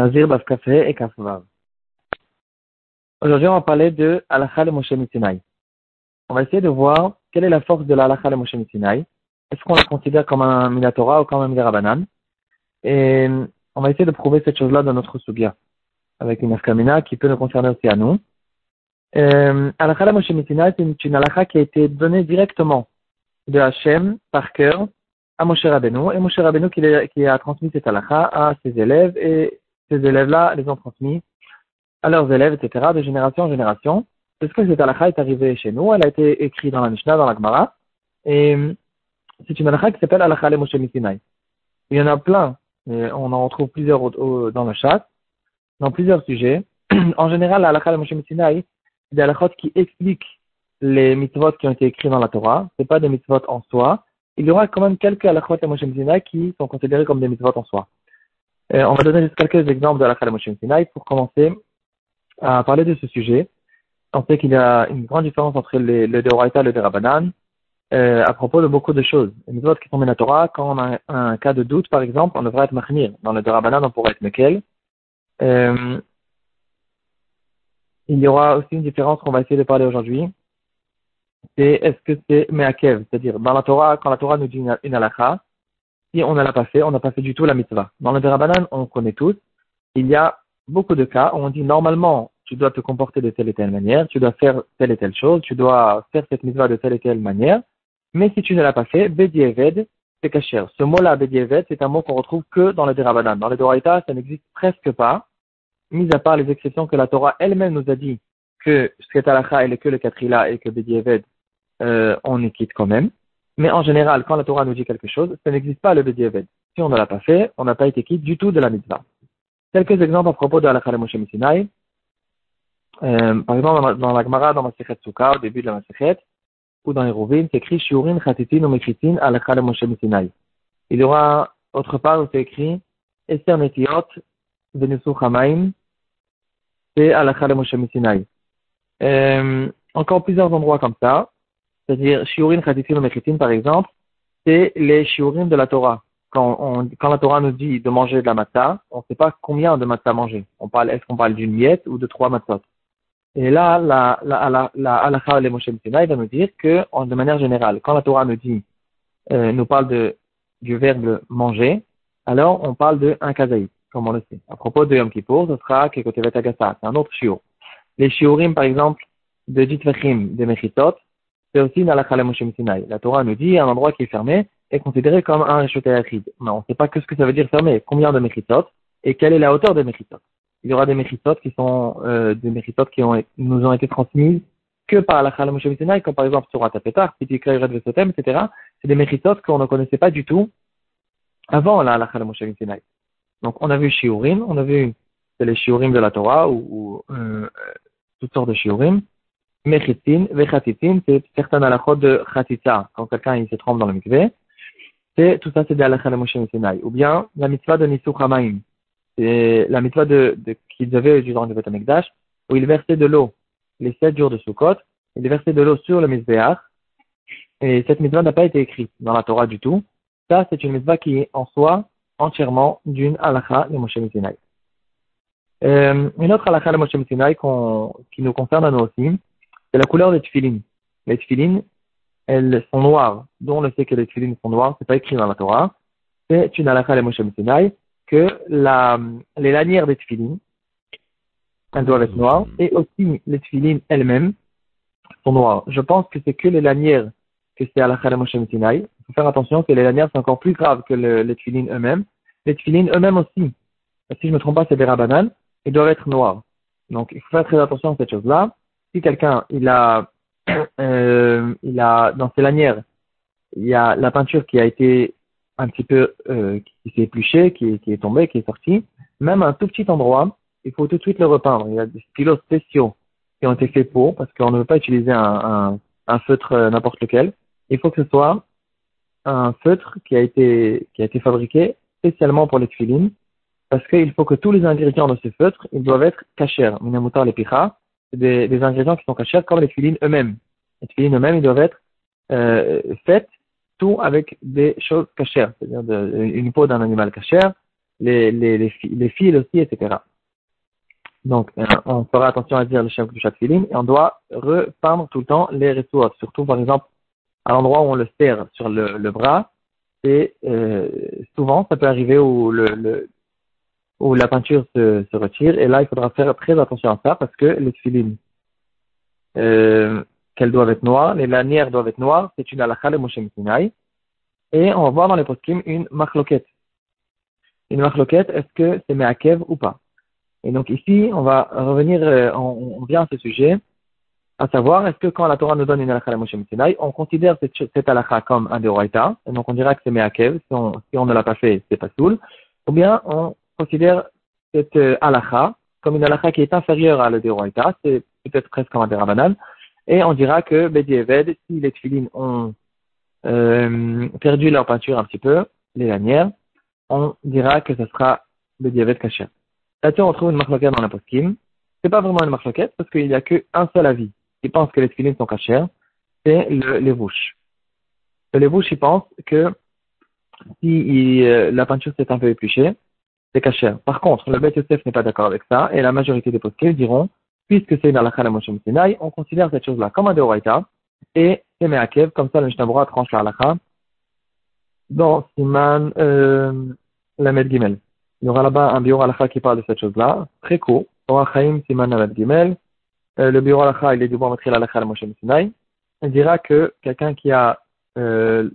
Aujourd'hui, on va parler de Alakha le Moshe Mitzinaï. On va essayer de voir quelle est la force de l'Alakha le Moshe Mitzinaï. Est-ce qu'on la considère comme un Minatora ou comme un Midarabanan Et on va essayer de prouver cette chose-là dans notre Sugia, avec une Afkamina qui peut nous concerner aussi à nous. Euh, Alakha le Moshe Mitzinaï, c'est une Alakha qui a été donnée directement de Hachem par cœur à Moshe Rabbeinu, et Moshe Rabbeinu qui, a transmis cette halakha à ses élèves, et ces élèves-là les ont transmis à leurs élèves, etc., de génération en génération. Parce que cette halakha est arrivée chez nous, elle a été écrite dans la Mishnah, dans la Gemara, et c'est une halakha qui s'appelle halakha le Moshe. Il y en a plein, on en retrouve plusieurs dans le chat, dans plusieurs sujets. en général, halakha le Moshe c'est des halakhot qui expliquent les mitzvot qui ont été écrits dans la Torah. C'est pas des mitzvot en soi, il y aura quand même quelques halachot et Moshe qui sont considérés comme des mitzvot en soi. Euh, on va donner juste quelques exemples de et Moshe Sinai pour commencer à parler de ce sujet. On sait qu'il y a une grande différence entre le, le Deoraita et le Derabanan euh, à propos de beaucoup de choses. Les mitzvot qui sont Torah, quand on a un, cas de doute, par exemple, on devrait être Machmir. Dans le Derabanan, on pourrait être Mekel. Euh, il y aura aussi une différence qu'on va essayer de parler aujourd'hui c'est est-ce que c'est me'akev, c'est-à-dire dans la Torah, quand la Torah nous dit une, une halakha, si on ne l'a pas fait, on n'a pas fait du tout la mitzvah. Dans le Derabanan, on connaît tous, il y a beaucoup de cas où on dit normalement, tu dois te comporter de telle et telle manière, tu dois faire telle et telle chose, tu dois faire cette mitzvah de telle et telle manière, mais si tu ne l'as pas fait, Bedieved, c'est caché. Ce mot-là, Bedieved, c'est un mot qu'on retrouve que dans le Derabanan. Dans le Doraita, ça n'existe presque pas, mis à part les exceptions que la Torah elle-même nous a dit que halakha, elle est que le Katrila et que Bedieved, euh, on y quitte quand même. Mais en général, quand la Torah nous dit quelque chose, ça n'existe pas le Bedieved. Si on ne l'a pas fait, on n'a pas été quitte du tout de la mitzvah. Quelques exemples à propos de halakha Moshe Sinai. Euh, par exemple, dans la Gemara, dans Masechet Sukkah, au début de la Masechet, ou dans les Rouvin, c'est écrit Shiurin Chatitin ou Mekritin halakha Moshe Sinai. Il y aura autre part où c'est écrit Esther Netiot Benusu Chamaim, c'est halakha Moshe Sinai. Euh, encore plusieurs endroits comme ça. C'est-à-dire, shiurim chatitim mechitim, par exemple, c'est les shiurim de la Torah. Quand, on, quand la Torah nous dit de manger de la matzah, on ne sait pas combien de matzah manger. On parle, est-ce qu'on parle d'une miette ou de trois matzot? Et là, la, la, la, la halakha le Moshe va nous dire que, de manière générale, quand la Torah nous dit, euh, nous parle de, du verbe manger, alors on parle de un kazaït, comme on le sait. À propos de Yom Kippur, ce sera Kekotevet Agasa, c'est un autre shiur. Les shiurim, par exemple, de Ditvachim, de Mechitot, c'est aussi dans la Moshe. La Torah nous dit un endroit qui est fermé est considéré comme un Rishotayachid. Mais on ne sait pas que ce que ça veut dire fermé, combien de Mechitot et quelle est la hauteur des Mechitot? Il y aura des Mechitot qui sont euh, des Mechitot qui nous ont été transmises que par la Moshe Sinai, comme par exemple sur Atapetar, Pitikra Red Vesotem, etc. C'est des Mechitot qu'on ne connaissait pas du tout avant la Halakha Moshe. Donc on a vu Shiurim, on a vu les Shiurim de la Torah ou, ou euh, toutes sortes de Shiurim. Mechitin, Vechatitin, c'est certains halachot de Chatita, quand quelqu'un il se trompe dans le mikveh. C'est, tout ça, c'est des halachas de Moshe Sinai. Ou bien, la mitzvah de Nisuk Hamaim. C'est la mitzvah de, de, qu'ils avaient durant le Betamekdash, où il versait de l'eau les sept jours de Sukkot, il versait de l'eau sur le Mizbeach, et cette mitzvah n'a pas été écrite dans la Torah du tout. Ça, c'est une mitzvah qui est en soi entièrement d'une halakha de Moshe Sinai. Euh, une autre halakha de Moshe Sinai qui nous concerne à nous aussi, c'est la couleur des tefilines. Les tefilines, elles sont noires. Dont on le sait que les tefilines sont noires, c'est pas écrit dans la Torah. C'est une halakha de Moshe que la, les lanières des tefilines, elles doivent être noires, et aussi les tefilines elles-mêmes sont noires. Je pense que c'est que les lanières que c'est halakha de Moshe. Il faut faire attention que les lanières sont encore plus graves que le, les tefilines eux-mêmes. Les tefilines eux-mêmes aussi, si je me trompe pas, c'est des rabananes, ils doivent être noirs. Donc, il faut faire très attention à cette chose-là si quelqu'un il a euh, il a dans ses lanières il y a la peinture qui a été un petit peu euh, qui s'est épluchée, qui, qui est tombée, qui est sortie, même un tout petit endroit, il faut tout de suite le repeindre. Il y a des stylos spéciaux qui ont été faits pour, parce qu'on ne veut pas utiliser un, un, un feutre euh, n'importe lequel. Il faut que ce soit un feutre qui a été qui a été fabriqué spécialement pour les filines, parce qu'il faut que tous les ingrédients de ce feutre, ils doivent être cachés. Minamutar les des, des ingrédients qui sont cachés comme les filines eux-mêmes. Les filines eux-mêmes, ils doivent être euh, faites tout avec des choses cachères, c'est-à-dire une peau d'un animal cachère, les, les, les, fils aussi, etc. Donc, euh, on fera attention à dire le chef de chaque filim et on doit repeindre tout le temps les ressources. Surtout, par exemple, à l'endroit où on le serre sur le, le bras, et euh, souvent, ça peut arriver où, le, le, où la peinture se, se, retire. Et là, il faudra faire très attention à ça parce que les filines, euh, qu'elles doivent être noires, les lanières doivent être noires, c'est une halakha de Moshe Sinai. Et on va voir dans les post une marloquette. Une marloquette, est-ce que c'est meakev ou pas? Et donc ici, on va revenir, euh, on, on, vient à ce sujet, à savoir, est-ce que quand la Torah nous donne une halakha de Moshe Sinai, on considère cette, cette halakha comme un deoraita, et donc on dira que c'est meakev, si on, si on ne l'a pas fait, c'est pas soul, ou bien on considère cette euh, halakha comme une halakha qui est inférieure à la deoraita, c'est peut-être presque comme un derabanan, et on dira que Bedi Eved, si les tfilines ont euh, perdu leur peinture un petit peu, les lanières, on dira que ce sera Bedi Eved Kacher. Là-dessus, on trouve une marloquette dans la poskim. C'est pas vraiment une marloquette parce qu'il n'y a qu'un seul avis qui pense que les tfilines sont cachères, c'est le, les bouches. Les bouches, ils pensent que si euh, la peinture s'est un peu épluchée, c'est cachère. Par contre, le Beth Yosef n'est pas d'accord avec ça, et la majorité des poskim diront puisque c'est dans la Moshe Sinai, on considère cette chose-là comme un Deoraita, et c'est Meakev, comme ça le Mishnah tranche la halakha dans Siman euh, Lamed Gimel. Il y aura là-bas un bureau halakha qui parle de cette chose-là, très court, Chaim Siman Gimel. Euh, le bureau halakha, il est du bon mettre la halakha Moshe Sinai. Il dira que quelqu'un qui a euh,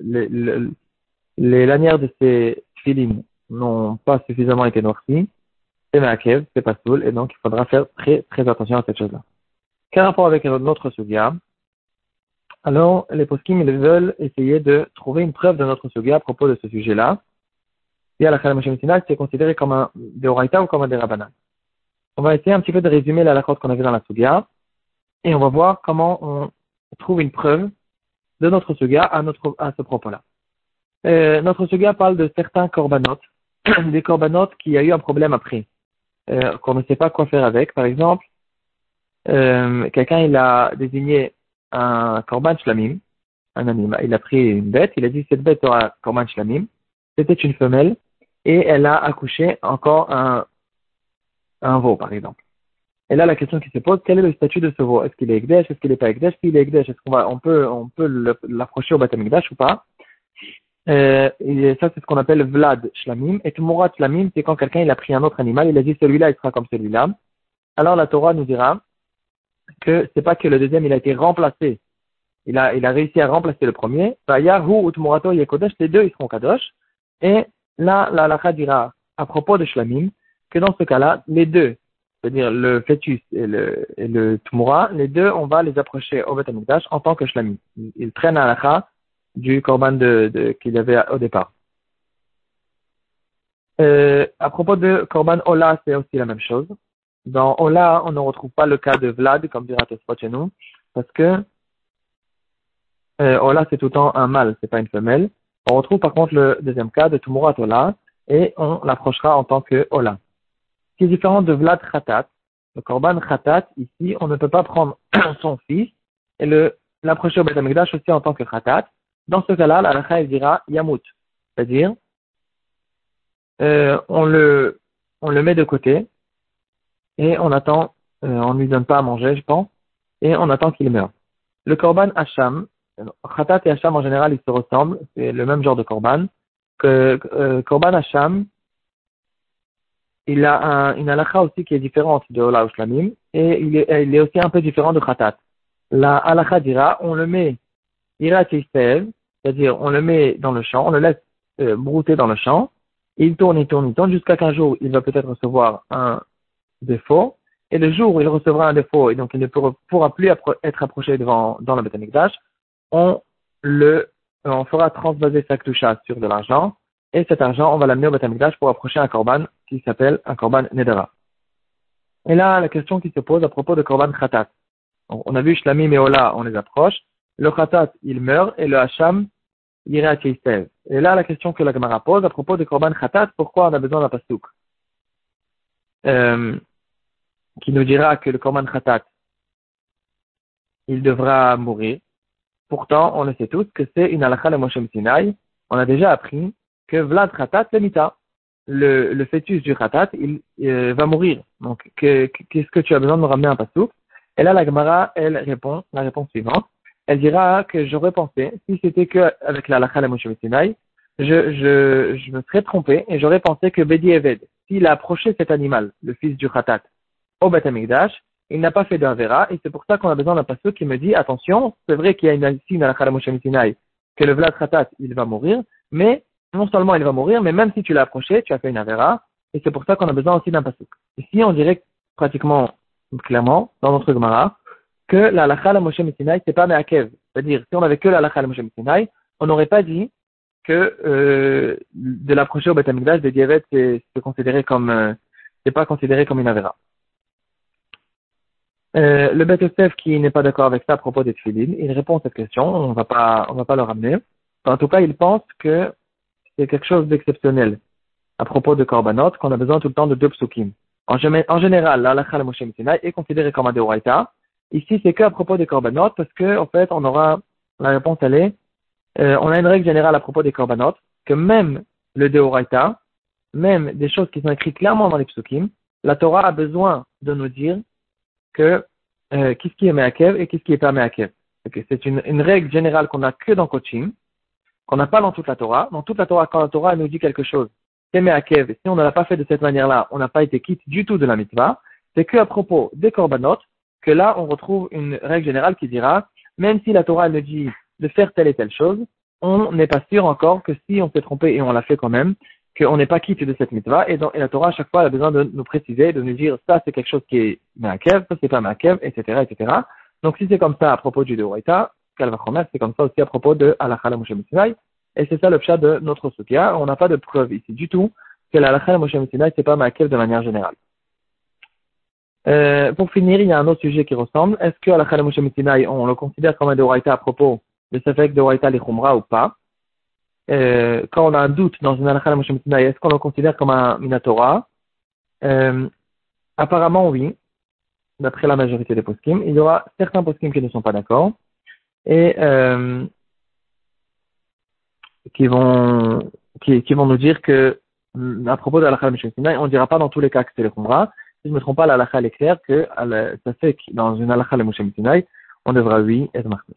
les, lanières de ses filines n'ont pas suffisamment été noircies, c'est Maakev, c'est pas soul, et donc il faudra faire très, très attention à cette chose-là. Quel rapport avec notre sugia Alors, les poskim, ils veulent essayer de trouver une preuve de notre sugia à propos de ce sujet-là. Si à la c'est considéré comme un deoraita ou comme un derabana. On va essayer un petit peu de résumer la qu'on avait dans la sugia, et on va voir comment on trouve une preuve de notre sugia à, notre, à ce propos-là. Euh, notre sugia parle de certains corbanotes, des corbanotes qui a eu un problème après euh, qu'on ne sait pas quoi faire avec. Par exemple, euh, quelqu'un il a désigné un korban shlamim, un animal. Il a pris une bête, il a dit cette bête aura korban shlamim. C'était une femelle et elle a accouché encore un, un veau, par exemple. Et là, la question qui se pose, quel est le statut de ce veau? Est-ce qu'il est Ekdesh? Est-ce qu'il n'est pas Ekdesh? S'il est Ekdesh, est-ce qu'on va, on peut, on peut l'approcher au Batamikdash ou pas? Euh, et ça, c'est ce qu'on appelle Vlad Shlamim. Et Tmurat Shlamim, c'est quand quelqu'un il a pris un autre animal, il a dit celui-là, il sera comme celui-là. Alors la Torah nous dira que c'est pas que le deuxième, il a été remplacé. Il a, il a réussi à remplacer le premier. Ou Tmurato Yekodesh, les deux, ils seront Kadosh. Et là, la Lacha dira, à propos de Shlamim, que dans ce cas-là, les deux, c'est-à-dire le fœtus et le, et le Tmura, les deux, on va les approcher au Beth en tant que Shlamim. Ils prennent à Lacha du korban de, de, qu'il avait au départ. Euh, à propos de korban Ola, c'est aussi la même chose. Dans Ola, on ne retrouve pas le cas de Vlad, comme dira Tosfot chez nous, parce que euh, Ola, c'est tout le temps un mâle, c'est pas une femelle. On retrouve par contre le deuxième cas de Tumurat Ola, et on l'approchera en tant que Ola. Ce qui est différent de Vlad Khatat, le korban Khatat, ici, on ne peut pas prendre son fils et l'approcher au Beth aussi en tant que Khatat, dans ce cas-là, la halakha, dira yamut. C'est-à-dire, euh, on, le, on le met de côté et on attend, euh, on ne lui donne pas à manger, je pense, et on attend qu'il meure. Le korban hacham, khatat et hacham en général, ils se ressemblent, c'est le même genre de korban. Euh, korban hacham, il a un, une halakha aussi qui est différente de Ola Ushlamim, et il est, aussi un peu différent de khatat. La halakha dira, on le met ira c'est-à-dire on le met dans le champ, on le laisse euh, brouter dans le champ, il tourne, il tourne, il tourne, jusqu'à qu'un jour il va peut-être recevoir un défaut, et le jour où il recevra un défaut et donc il ne pourra plus être approché devant dans le Betamikdash, on le on fera transvaser sa ktusha sur de l'argent, et cet argent, on va l'amener au Betamikdash pour approcher un korban qui s'appelle un korban nedara. Et là, la question qui se pose à propos de korban khatat. On a vu Shlamim et Ola, on les approche. Le khatat, il meurt, et le hacham, à Et là, la question que la Gemara pose à propos de Korban Khatat, pourquoi on a besoin d'un pastouk? Euh, Qui nous dira que le Korban Khatat, il devra mourir. Pourtant, on le sait tous que c'est une halakha de Moshe Sinai. On a déjà appris que Vlad Khatat, c'est Mita. le, le fœtus du khatat, il euh, va mourir. Donc, qu'est-ce que tu as besoin de me ramener un pasouk Et là, la Gemara, elle répond la réponse suivante. Elle dira que j'aurais pensé, si c'était que avec la Lacha Moshe je, je, je me serais trompé et j'aurais pensé que Bedi Eved, s'il a approché cet animal, le fils du khatat, au Beth il n'a pas fait d'Avera, et c'est pour ça qu'on a besoin d'un pasouk qui me dit, attention, c'est vrai qu'il y a une signe à la Moshe que le Vlad Khatat, il va mourir, mais non seulement il va mourir, mais même si tu l'as approché, tu as fait une Avera, et c'est pour ça qu'on a besoin aussi d'un pasouk. Ici, on dirait pratiquement, clairement, dans notre Gemara, que la halakha la Moshe c'est pas Meakev. C'est-à-dire, si on avait que la halakha la Moshe on n'aurait pas dit que euh, de l'approcher au Beth Amikdash de Dievet, c'est considéré comme, euh, c'est pas considéré comme une Avera. Euh, le Beth qui n'est pas d'accord avec ça à propos des Tfilin, il répond à cette question, on va pas, on va pas le ramener. En tout cas, il pense que c'est quelque chose d'exceptionnel à propos de Korbanot, qu'on a besoin tout le temps de deux psukim. En, général, la halakha Moshe est considérée comme un deoraita. Ici, c'est que à propos des Korbanot, parce que, en fait, on aura, la réponse elle est, euh, on a une règle générale à propos des Korbanot, que même le deoraita, même des choses qui sont écrites clairement dans les psukim, la Torah a besoin de nous dire que euh, qu'est-ce qui est Meakev et qu'est-ce qui est pas Meakev. C'est une, une, règle générale qu'on n'a que dans coaching, qu'on n'a pas dans toute la Torah. Dans toute la Torah, quand la Torah nous dit quelque chose, c'est Meakev, si on ne l'a pas fait de cette manière-là, on n'a pas été quitte du tout de la mitzvah, c'est que à propos des korbanot, que là, on retrouve une règle générale qui dira, même si la Torah nous dit de faire telle et telle chose, on n'est pas sûr encore que si on s'est trompé et on l'a fait quand même, qu'on n'est pas quitte de cette mitzvah, et, dans, et la Torah, à chaque fois, a besoin de nous préciser, de nous dire, ça, c'est quelque chose qui est Ma'akev, ça, c'est pas Ma'akev, etc., etc. Donc, si c'est comme ça à propos du Deoraita, Kalvachomer, c'est comme ça aussi à propos de Alakha Moshe et c'est ça le de notre soutien. On n'a pas de preuve ici du tout que la Moshe c'est pas Ma'akev de manière générale. Euh, pour finir, il y a un autre sujet qui ressemble. Est-ce que Sinai, on le considère comme un Deoraita à propos de fait que Deoraita les ou pas? Euh, quand on a un doute dans une halakha Moshe est-ce qu'on le considère comme un minatora? Euh, Apparemment, oui, d'après la majorité des poskim. Il y aura certains poskim qui ne sont pas d'accord et euh, qui vont qui, vont nous dire que à propos de la Moshe on ne dira pas dans tous les cas que c'est le khumra. Si je ne me trompe pas, la halakha est claire que ça fait que dans une halakha Moshe on devra oui être marqué.